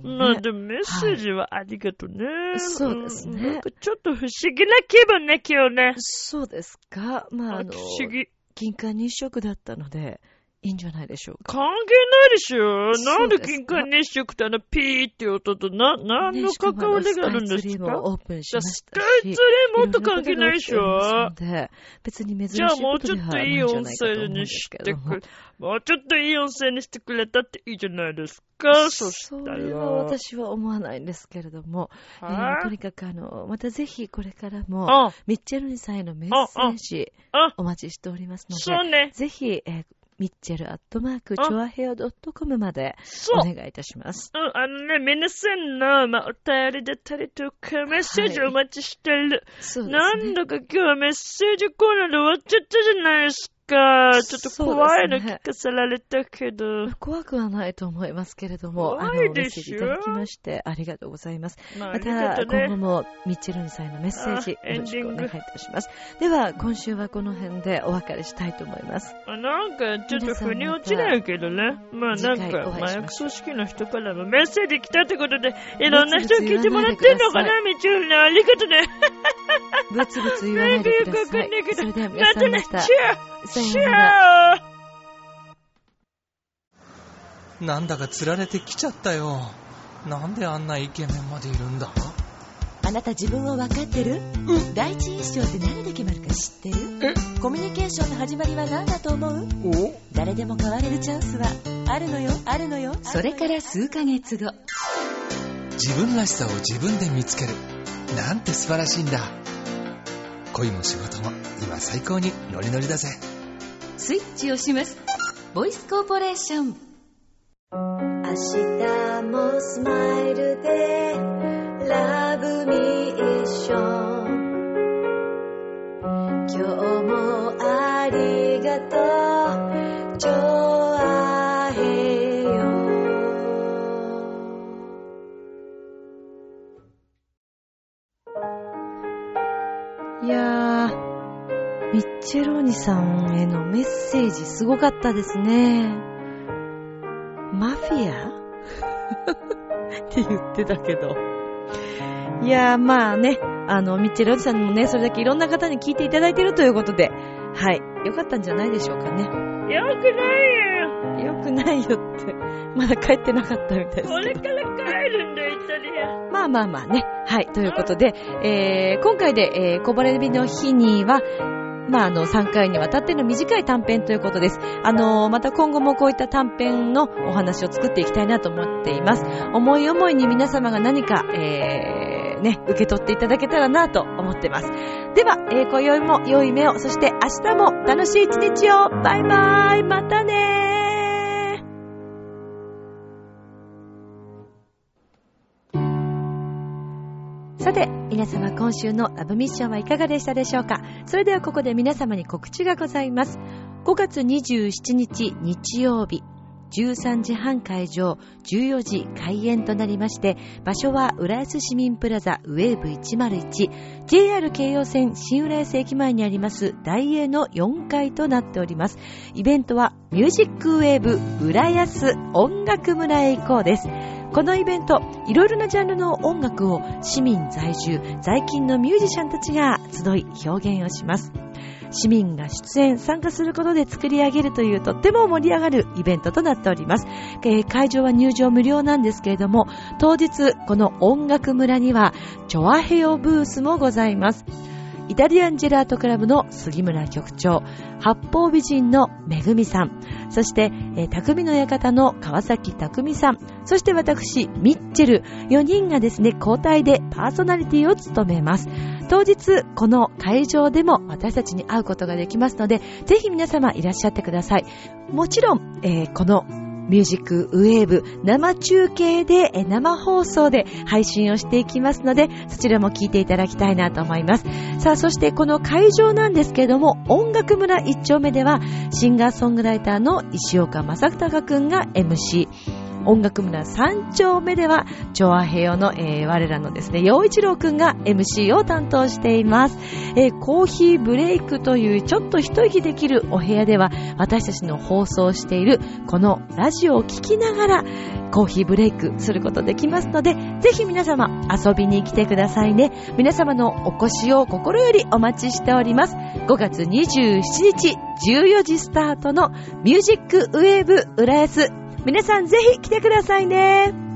も。まあでもメッセージはありがとうね。そうですねんなんかちょっと不思議な気分ね、今日ね。そうですか。まあ、あの。金環日食だったので、いいんじゃないでしょうか。関係ないでしょなんで金環日食ってあの？ピーって音とな、何の関わりがあるんですか？もあのスカイツリーかもオープンしまし。スカイツリーもっと関係ないでしょ別に珍しいじゃあもうちょっとないい音声にすしてくれ。もうちょっといい音声にしてくれたっていいじゃないですか。そしたそら。れは私は思わないんですけれども、えーとにかくあの、またぜひこれからも、あ、ミッチェルニさんへのメッセージあ、お待ちしておりますので、そうね。ぜひ、えーミッチェルアットマーク、あチョアヘアドットコムまで。お願いいたします。うん、あのね、皆さんの、まあ、お便りだったりとか、メッセージをお待ちしてる。そうですね。なんだか今日はメッセージコーナーで終わっちゃったじゃないですか。ちょっと怖いの聞かせられたけど。怖くはないと思いますけれども、あの、怖いメッセーでしょジいただきましてありがとうございます。まあ、あまた、とね今後。もミッチェルニさんへのメッセージ、あよろしくお願いいたします。では、今週はこの辺でお別れしたいと思います。あなんか、ちょっと腑に落ちないけどね。まあなんか、麻薬組織の人からもメッセージ来たってことで、いろんな人に聞いてもらってんのかな、みちゅうね。ありがとね。ブツブツ言わないでください [LAUGHS] それでは皆さんまた、さようなら。ーなんだか釣られてきちゃったよ。なんであんなイケメンまでいるんだ？あなた自分を分かってる？第一印象って何で決まるか知ってる？コミュニケーションの始まりは何だと思う？お？誰でも変われるチャンスはあるのよ。あるのよ。それから数ヶ月後。自分らしさを自分で見つける。なんて素晴らしいんだ。恋も仕事も今最高にノリノリだぜ。スイッチをします。ボイスコーポレーション。明日もスマイルでラブミーション今日もありがとうさんへのメッセージすごかったですね。マフィア？[LAUGHS] って言ってたけど。いやー、まあね、あの、ミッチェルおじさんもね、それだけいろんな方に聞いていただいているということで、はい、よかったんじゃないでしょうかね。よくないよ。よくないよって、まだ帰ってなかったみたいです。これから帰るんだよ、イタリア。まあまあまあね。はい。ということで、えー、今回で、えー、こぼれ日の日には、まあ、あの、3回にわたっての短い短編ということです。あの、また今後もこういった短編のお話を作っていきたいなと思っています。思い思いに皆様が何か、えー、ね、受け取っていただけたらなと思ってます。では、えー、今宵も良い目を、そして明日も楽しい一日を。バイバイまたねーさて、皆様今週のラブミッションはいかがでしたでしょうか？それではここで皆様に告知がございます。5月27日日曜日、13時半会場、14時開演となりまして、場所は浦安市民プラザウェーブ101、JR 京葉線新浦安駅前にあります大英の4階となっております。イベントはミュージックウェーブ浦安音楽村へ行こうです。このイベント、いろいろなジャンルの音楽を市民在住、在勤のミュージシャンたちが集い表現をします。市民が出演、参加することで作り上げるというとっても盛り上がるイベントとなっております。えー会場は入場無料なんですけれども、当日、この音楽村には、チョアヘオブースもございます。イタリアンジェラートクラブの杉村局長、八方美人のめぐみさん、そして、えー匠の館の川崎匠さん、そして私、ミッチェル、4人がですね、交代でパーソナリティを務めます。当日、この会場でも私たちに会うことができますので、ぜひ皆様いらっしゃってください。もちろん、えーこのミュージックウェーブ生中継で生放送で配信をしていきますのでそちらも聞いていただきたいなと思います。さあそしてこの会場なんですけれども音楽村1丁目ではシンガーソングライターの石岡正隆くんが MC 音楽村3丁目では、チョアヘヨの、えー我らのですね、陽一郎くんが MC を担当しています。えーコーヒーブレイクというちょっと一息できるお部屋では、私たちの放送しているこのラジオを聞きながら、コーヒーブレイクすることできますので、ぜひ皆様遊びに来てくださいね。皆様のお越しを心よりお待ちしております。5月27日14時スタートのミュージックウェーブ浦安皆さんぜひ来てくださいね。